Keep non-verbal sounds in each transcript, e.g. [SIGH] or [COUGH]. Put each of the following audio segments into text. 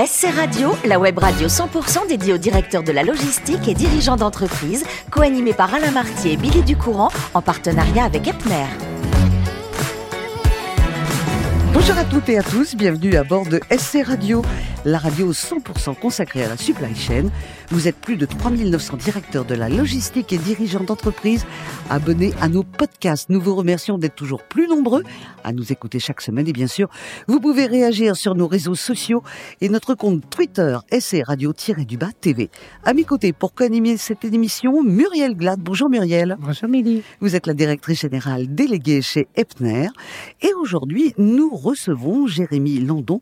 SC Radio, la web radio 100% dédiée aux directeurs de la logistique et dirigeants d'entreprise, co-animée par Alain Martier et Billy Ducourant, en partenariat avec Epner. Bonjour à toutes et à tous, bienvenue à bord de SC Radio, la radio 100% consacrée à la supply chain. Vous êtes plus de 3900 directeurs de la logistique et dirigeants d'entreprise abonnés à nos podcasts. Nous vous remercions d'être toujours plus nombreux à nous écouter chaque semaine et bien sûr, vous pouvez réagir sur nos réseaux sociaux et notre compte Twitter SC Radio-du-bas TV. À mes côtés, pour co-animer cette émission, Muriel Glad. Bonjour Muriel. Bonjour Mélie. Vous êtes la directrice générale déléguée chez Epner et aujourd'hui, nous recevons Jérémy Landon,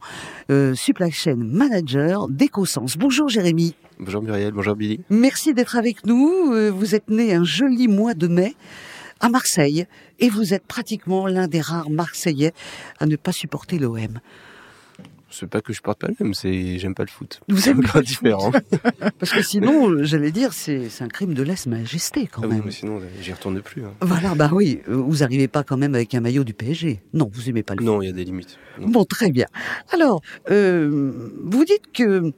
euh, supply chain manager d'EcoSense. Bonjour Jérémy. Bonjour Muriel, bonjour Billy. Merci d'être avec nous. Euh, vous êtes né un joli mois de mai à Marseille et vous êtes pratiquement l'un des rares Marseillais à ne pas supporter l'OM. C'est pas que je porte pas l'OM, c'est j'aime pas le foot. Vous aimez encore différent. [LAUGHS] Parce que sinon, j'allais dire, c'est un crime de lèse-majesté quand Ah oui, même. mais sinon j'y retourne plus. hein. Voilà, bah oui, vous arrivez pas quand même avec un maillot du PSG. Non, vous aimez pas le Non, il y a des limites. Non. Bon, très bien. Alors, euh, vous dites que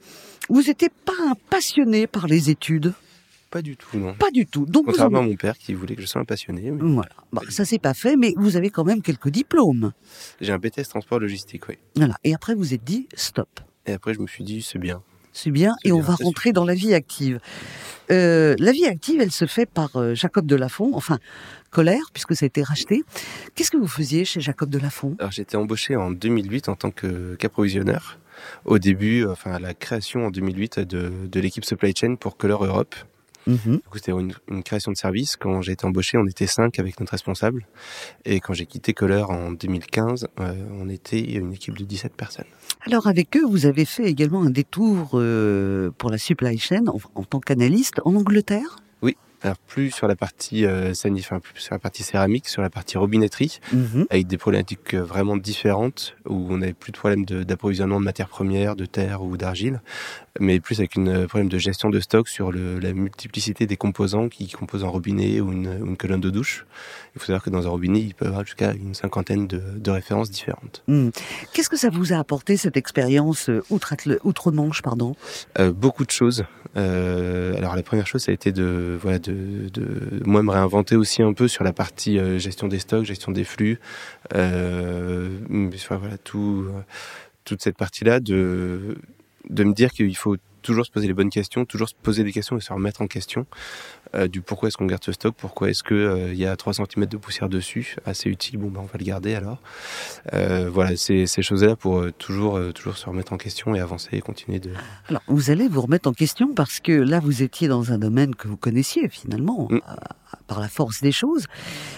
vous n'étiez pas un passionné par les études. Pas du tout, non. Pas du tout. Donc vous en- Contrairement à mon père qui voulait que je sois un passionné. mais Voilà. Bah, ça s'est pas fait, mais vous avez quand même quelques diplômes. J'ai un BTS transport logistique, oui. Voilà. Et après, vous êtes dit stop. Et après, je me suis dit, c'est bien. C'est bien. Et on va rentrer dans la vie active. Euh, la vie active, elle se fait par euh, Jacob Delafont, enfin Colère, puisque ça a été racheté. Qu'est-ce que vous faisiez chez Jacob Delafont? Alors, été embauché en 2008 en tant qu'approvisionneur. Au début, enfin, à la création en 2008 de, de l'équipe supply chain pour Color Europe. Mhm. Du coup, c'était une, une création de service. Quand j'ai été embauché, on était cinq avec notre responsable. Et quand j'ai quitté Color en 2015, euh, on était une équipe de 17 personnes. Alors avec eux, vous avez fait également un détour euh, pour la supply chain en, en tant qu'analyste en Angleterre? Alors plus sur la partie euh, enfin, plus sur la partie céramique, sur la partie robinetterie, Mhm. avec des problématiques euh, vraiment différentes, où on n'avait plus de problème d'approvisionnement de, matières premières, de terre ou d'argile, mais plus avec un problème de gestion de stock sur le, la multiplicité des composants qui composent un robinet ou une, ou une colonne de douche. Il faut savoir que dans un robinet, il peut y avoir jusqu'à une cinquantaine de, de références différentes. Mhm. Qu'est-ce que ça vous a apporté cette expérience euh, outre- outre-Manche, pardon? Euh, beaucoup de choses. Euh, alors la première chose, ça a été de, voilà, de, de moi me réinventer aussi un peu sur la partie euh, gestion des stocks, gestion des flux, euh, voilà tout, toute cette partie-là, de, de me dire qu'il faut toujours se poser les bonnes questions, toujours se poser des questions et se remettre en question euh, du pourquoi est-ce qu'on garde ce stock, pourquoi est-ce que euh, il y a 3 cm de poussière dessus, assez utile, bon ben on va le garder alors. Euh, voilà, ces, ces choses-là pour euh, toujours, euh, toujours se remettre en question et avancer et continuer de, Alors, vous allez vous remettre en question parce que là, vous étiez dans un domaine que vous connaissiez finalement, Mm. Par la force des choses.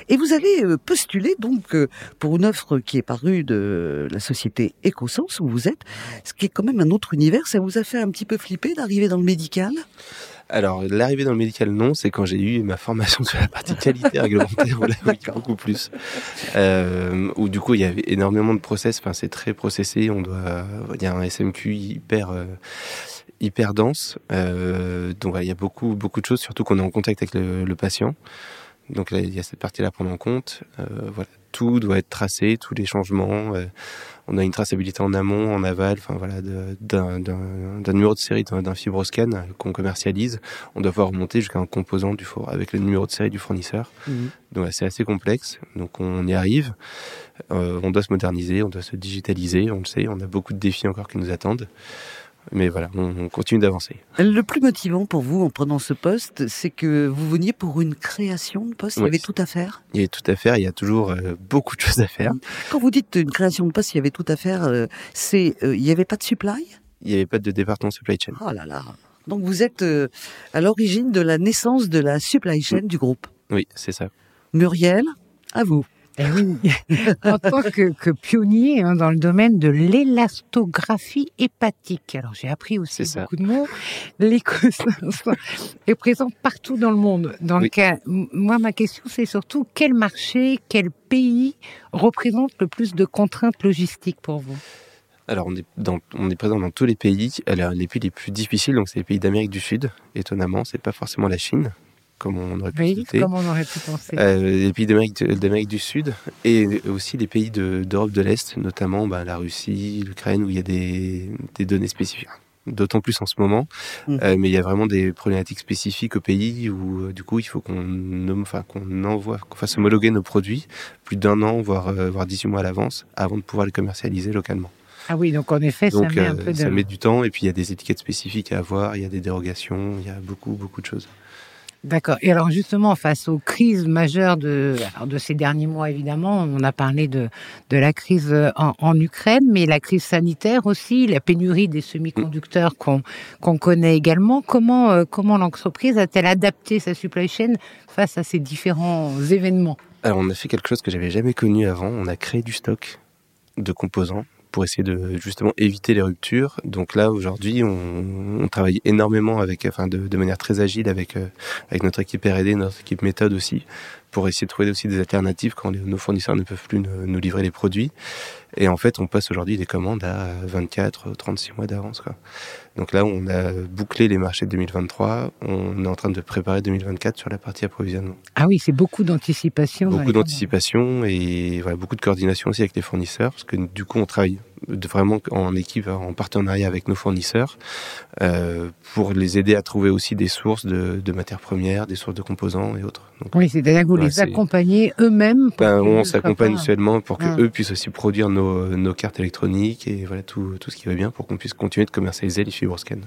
Et vous avez euh, postulé donc euh, pour une offre qui est parue de la société EcoSense où vous êtes, ce qui est quand même un autre univers. Ça vous a fait un petit peu flipper d'arriver dans le médical? Alors, l'arrivée dans le médical, non, c'est quand j'ai eu ma formation sur la partie qualité réglementaire, où là, oui, beaucoup plus. Euh, où du coup, il y avait énormément de process, enfin, c'est très processé, on doit, il y a un SMQ hyper, euh, hyper dense, euh, donc il y a beaucoup, beaucoup de choses, surtout qu'on est en contact avec le, le patient. Donc là, il y a cette partie-là à prendre en compte. Euh, voilà, tout doit être tracé, tous les changements. euh, on a une traçabilité en amont, en aval, enfin voilà, d'un numéro de série d'un fibroscan qu'on commercialise. On doit pouvoir remonter jusqu'à un composant du four avec le numéro de série du fournisseur. Donc là, c'est assez complexe. Donc on y arrive. Euh, on doit se moderniser, on doit se digitaliser. On le sait. On a beaucoup de défis encore qui nous attendent. Mais voilà, on, on continue d'avancer. Le plus motivant pour vous en prenant ce poste, c'est que vous veniez pour une création de poste. Il y avait tout à faire. Il y a tout à faire. Il y a toujours euh, beaucoup de choses à faire. Quand vous dites une création de poste, il y avait tout à faire. euh, c'est, euh, il n'y avait pas de supply? Il n'y avait pas de département supply chain. Oh là là. Donc vous êtes euh, à l'origine de la naissance de la supply chain du groupe. Oui, c'est ça. Muriel, à vous. Eh oui, [LAUGHS] en tant que, que pionnier hein, dans le domaine de l'élastographie hépatique. Alors j'ai appris aussi ça. beaucoup de mots. L'écosystème est présent partout dans le monde. Dans le cas, moi ma question c'est surtout quel marché, quel pays représente le plus de contraintes logistiques pour vous? Alors, on est, dans, on est présent dans tous les pays. Alors, les pays les plus difficiles, donc c'est les pays d'Amérique du Sud. Étonnamment, c'est pas forcément la Chine. Comme on aurait pu Oui, comme on aurait pu penser. Euh, les pays d'Amérique du Sud et aussi les pays de- d'Europe de, l'Est, notamment bah, la Russie, l'Ukraine, où il y a des, des données spécifiques. D'autant plus en ce moment, Mhm. Euh, mais il y a vraiment des problématiques spécifiques au pays où euh, du coup il faut qu'on nomme- enfin, qu'on envoie, qu'on fasse homologuer nos produits plus d'un an, voire, euh, voire 18 mois à l'avance, avant de pouvoir les commercialiser localement. Ah oui, donc en effet, Donc ça met un peu de... ça met du temps et puis il y a des étiquettes spécifiques à avoir, il y a des dérogations, il y a beaucoup beaucoup de choses. D'accord. Et alors justement, face aux crises majeures de, de ces derniers mois, évidemment, on a parlé de, de la crise euh, en, Ukraine, mais la crise sanitaire aussi, la pénurie des semi-conducteurs qu'on qu'on connaît également. Comment, euh, comment l'entreprise a-t-elle adapté sa supply chain face à ces différents événements? Alors on a fait quelque chose que j'avais jamais connu avant, on a créé du stock de composants pour essayer de justement éviter les ruptures. Donc là aujourd'hui on, travaille énormément avec, enfin de, de manière très agile avec euh, avec notre équipe R&D, notre équipe méthode aussi, pour essayer de trouver aussi des alternatives quand nos fournisseurs ne peuvent plus nous, livrer les produits. Et en fait on passe aujourd'hui des commandes à 24, 36 mois d'avance. Donc là on a bouclé les marchés de 2023, on est en train de préparer 2024 sur la partie approvisionnement. Ah oui, c'est beaucoup d'anticipation. Beaucoup d'anticipation et voilà, beaucoup de coordination aussi avec les fournisseurs, parce que du coup on travaille de- vraiment en équipe, en partenariat avec nos fournisseurs, euh, pour les aider à trouver aussi des sources de, de matières premières, des sources de composants et autres. Donc, Oui, c'est-à-dire que vous les accompagnez eux-mêmes. pour ben, on s'accompagne mutuellement pour que Ah. eux puissent aussi produire nos, nos cartes électroniques et voilà tout, tout ce qui va bien pour qu'on puisse continuer de commercialiser les fibroscan.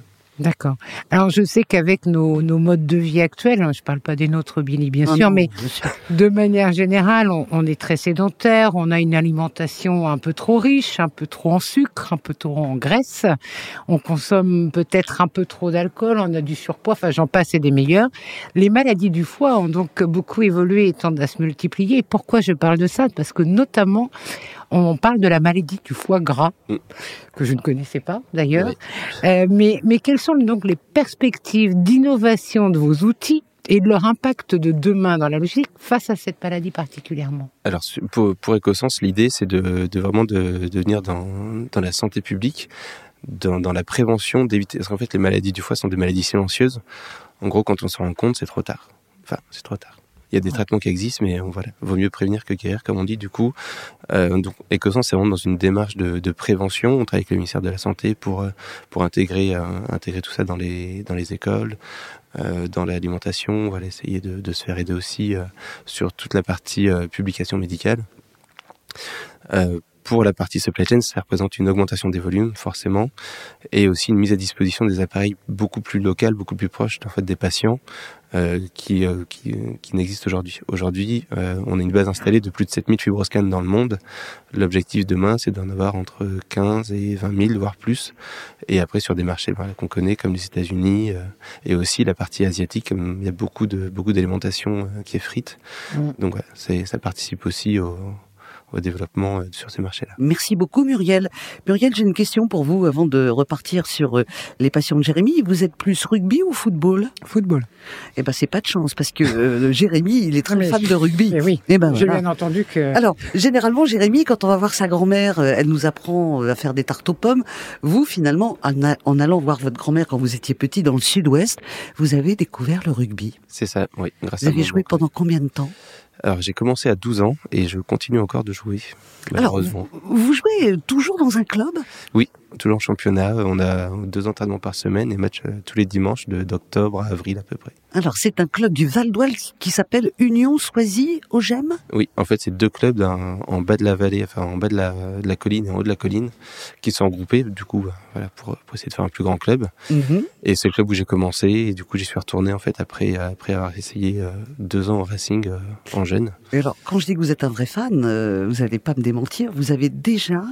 D'accord. Alors je sais qu'avec nos, nos modes de vie actuels, hein, je parle pas des nôtres, Billy, bien sûr, non, mais bien sûr. de manière générale, on, on est très sédentaire, on a une alimentation un peu trop riche, un peu trop en sucre, un peu trop en graisse, on consomme peut-être un peu trop d'alcool, on a du surpoids, enfin j'en passe et des meilleurs. Les maladies du foie ont donc beaucoup évolué et tendent à se multiplier. Et pourquoi je parle de ça? Parce que notamment, on parle de la maladie du foie gras, Mm. que je ne connaissais pas d'ailleurs. Oui. Euh, mais, mais quelles sont donc les perspectives d'innovation de vos outils et de leur impact de demain dans la logistique face à cette maladie particulièrement? Alors pour, pour Ecosens, l'idée c'est de, de vraiment de, de venir dans, dans la santé publique, dans, dans la prévention, d'éviter. Parce qu'en fait, les maladies du foie sont des maladies silencieuses. En gros, quand on se rend compte, c'est trop tard. Enfin, c'est trop tard. Il y a des traitements qui existent, mais voilà, vaut mieux prévenir que guérir, comme on dit. Du coup, euh, donc c'est vraiment dans une démarche de, de prévention. On travaille avec le ministère de la Santé pour euh, pour intégrer euh, intégrer tout ça dans les dans les écoles, euh, dans l'alimentation. On va essayer de, de se faire aider aussi euh, sur toute la partie publication médicale. Pour la partie supply chain, ça représente une augmentation des volumes, forcément, et aussi une mise à disposition des appareils beaucoup plus locales, beaucoup plus proches en fait, des patients euh, qui, euh, qui, qui n'existent aujourd'hui. Aujourd'hui, euh, on a une base installée de plus de 7000 fibroscans dans le monde. L'objectif demain, c'est d'en avoir entre 15 et 20 000, voire plus. Et après, sur des marchés voilà, qu'on connaît, comme les États-Unis, euh, et aussi la partie asiatique, comme il y a beaucoup de beaucoup d'alimentation euh, qui est frite. Mm. Donc, voilà, c'est, ça participe aussi au, au développement euh, sur ces marchés-là. Merci beaucoup Muriel. Muriel, j'ai une question pour vous avant de repartir sur euh, les passions de Jérémy. Vous êtes plus rugby ou football? Football. Eh ben c'est pas de chance parce que euh, [LAUGHS] Jérémy, il est très Mais- fan de rugby. Eh oui, Eh ben j'ai voilà. bien entendu que... Alors, généralement, Jérémy, quand on va voir sa grand-mère, elle nous apprend à faire des tartes aux pommes. Vous, finalement, en, a- en allant voir votre grand-mère quand vous étiez petit dans le sud-ouest, vous avez découvert le rugby. C'est ça, oui, grâce Vous à avez joué pendant combien de temps? Alors, j'ai commencé à 12 ans et je continue encore de jouer, Alors, malheureusement. vous jouez toujours dans un club? Toujours championnat, on a deux entraînements par semaine et matchs euh, tous les dimanches de d'octobre à avril à peu près. Alors, c'est un club du Val d'Oise qui s'appelle Union Soisy au Gemme. Oui, en fait, c'est deux clubs en bas de la vallée, enfin en bas de la, de la colline et en haut de la colline, qui sont regroupés, du coup, voilà, pour, pour essayer de faire un plus grand club. Et c'est le club où j'ai commencé, et du coup, j'y suis retourné, en fait, après, après avoir essayé euh, deux ans au Racing euh, en jeune. Et alors, quand je dis que vous êtes un vrai fan, vous n'allez pas me démentir, vous avez déjà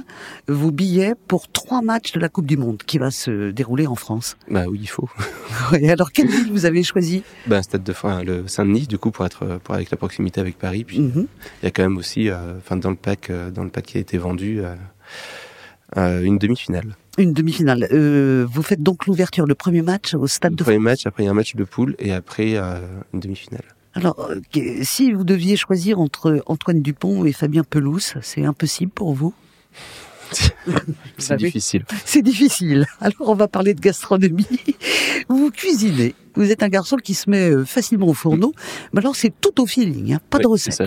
vos billets pour trois matchs de la Coupe du Monde qui va se dérouler en France. Bah oui, il faut. [LAUGHS] Et alors, quelle ville vous avez choisi? Ben, stade de le Saint-Denis, du coup, pour être, pour avec la proximité avec Paris. Puis, Mhm. il y a quand même aussi, euh, enfin, dans le pack, euh, dans le pack qui a été vendu, euh, une demi-finale. Une demi-finale. Vous faites donc l'ouverture, le premier match au Stade Le de premier France. match, après il y a un match de poule, et après une demi-finale. Alors, si vous deviez choisir entre Antoine Dupont et Fabien Pelouse, c'est impossible pour vous? C'est savez. difficile. C'est difficile. Alors, on va parler de gastronomie. Vous cuisinez. Vous êtes un garçon qui se met euh, facilement au fourneau. Mais alors, c'est tout au feeling, hein, pas de recette.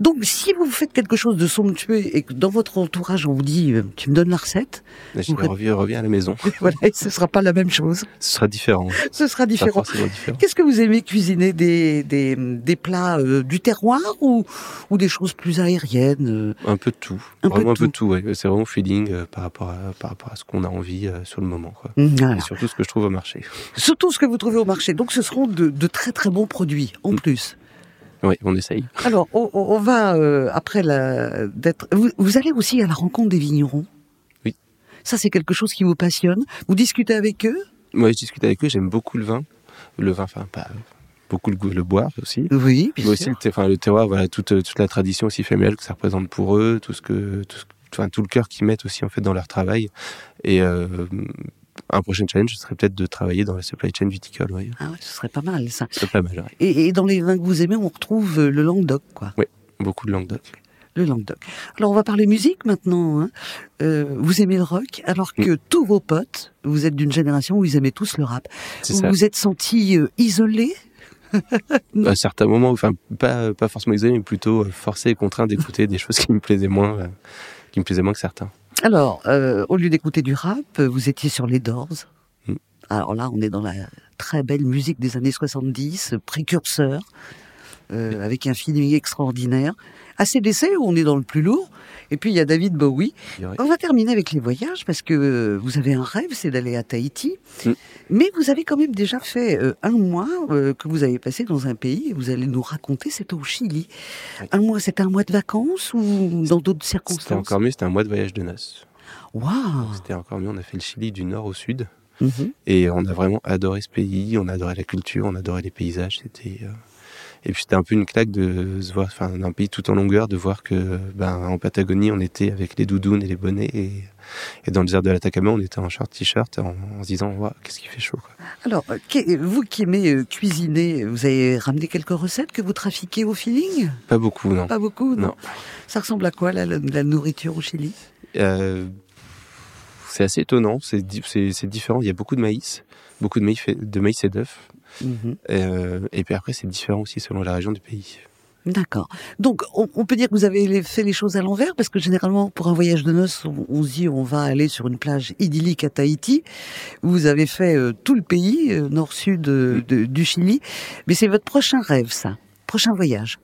Donc, si vous faites quelque chose de somptueux et que dans votre entourage, on vous dit, euh, tu me donnes la recette, je Ouais. reviens, reviens à la maison. [LAUGHS] voilà, et ce sera pas la même chose. Ce sera différent. Ce sera différent. Qu'est-ce que vous aimez cuisiner des, des, des plats euh, du terroir ou, ou des choses plus aériennes euh? Un peu de tout. Un peu vraiment de un peu de tout, ouais. C'est vraiment feeling euh, par, rapport à, par rapport à ce qu'on a envie sur le moment. Quoi. Voilà. Et surtout ce que je trouve au marché. Surtout ce que vous trouvez au marché. Donc ce seront de, de très très bons produits en Mm. plus. Oui, on essaye. Alors on, va euh, après la d'être. Vous, vous allez aussi à la rencontre des vignerons? Oui. Ça c'est quelque chose qui vous passionne? Vous discutez avec eux? Moi, je discute avec eux, j'aime beaucoup le vin. Le vin, enfin, pas beaucoup le, le boire aussi. Oui. Mais aussi le, enfin, le terroir, voilà, toute, toute la tradition aussi familiale que ça représente pour eux, tout ce que, tout, ce- enfin, tout le cœur qu'ils mettent aussi en fait dans leur travail. Et euh, un prochain challenge, ce serait peut-être de travailler dans la supply chain viticole. Oui, Ah ouais, ce serait pas mal ça. c'est pas mal. ouais. Et, et dans les vins que vous aimez, on retrouve euh, le Languedoc, quoi. Beaucoup de Languedoc. Le Languedoc. Alors on va parler musique maintenant. hein. Euh, vous aimez le rock, alors que tous vos potes, vous êtes d'une génération où ils aimaient tous le rap. C'est Vous ça. vous êtes senti euh, isolé [LAUGHS] À certains moments, enfin, pas, pas forcément isolé, mais plutôt forcé et contraint d'écouter [LAUGHS] des choses qui me plaisaient moins, qui me plaisaient moins que certains. Alors, euh, au lieu d'écouter du rap, vous étiez sur les Doors. Mm. Alors là, on est dans la très belle musique des années 70, euh, précurseur, euh, avec un feeling extraordinaire. ACDC, où on est dans le plus lourd. Et puis, il y a David Bowie. On va terminer avec les voyages, parce que euh, vous avez un rêve, c'est d'aller à Tahiti. Mm. Mais vous avez quand même déjà fait euh, un mois euh, que vous avez passé dans un pays, et vous allez nous raconter, c'était au Chili. Oui. Un mois, c'était un mois de vacances ou dans d'autres C'était circonstances? encore mieux, c'était un mois de voyage de noces. Waouh C'était encore mieux, on a fait le Chili du nord au sud. Mhm. Et on a vraiment adoré ce pays, on adorait la culture, on adorait les paysages. C'était euh, et puis c'était un peu une claque de se voir, enfin d'un pays tout en longueur, de voir que ben en Patagonie on était avec les doudounes et les bonnets et, et dans le désert de l'Atacama on était en short t-shirt en, en se disant Waouh, qu'est-ce qui fait chaud quoi. Alors, euh, qu'est- vous qui aimez euh, cuisiner, vous avez ramené quelques recettes que vous trafiquez au feeling? Pas beaucoup non. Pas beaucoup, non, Non. Ça ressemble à quoi, la, nourriture au Chili? Euh, c'est assez étonnant, c'est di- c'est c'est différent. Il y a beaucoup de maïs, beaucoup de maïs, et- de maïs et d'œufs. Mhm. Euh, et puis après c'est différent aussi selon la région du pays. D'accord. Donc, on, on peut dire que vous avez fait les choses à l'envers, parce que généralement, pour un voyage de noces, on, on se dit on va aller sur une plage idyllique à Tahiti. Vous avez fait euh, tout le pays, euh, nord-sud du Chili. Mais c'est votre prochain rêve, ça. Prochain voyage.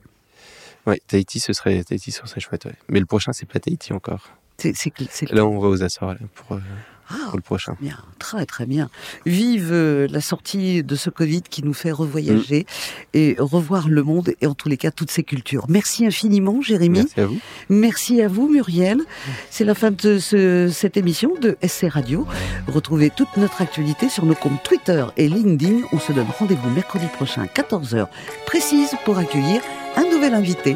Ouais, Tahiti ce serait Tahiti ce serait chouette. ouais. Mais le prochain c'est pas Tahiti encore. C'est Là, on va aux Açores là, pour, Ah, pour le prochain. Bien, très très bien. Vive euh, la sortie de ce Covid qui nous fait revoyager et revoir le monde et en tous les cas toutes ces cultures. Merci infiniment Jérémy. Merci à vous. Merci à vous Muriel. C'est la fin de ce- cette émission de SC Radio. Retrouvez toute notre actualité sur nos comptes Twitter et LinkedIn. On se donne rendez-vous mercredi prochain 14h précise pour accueillir un nouvel invité.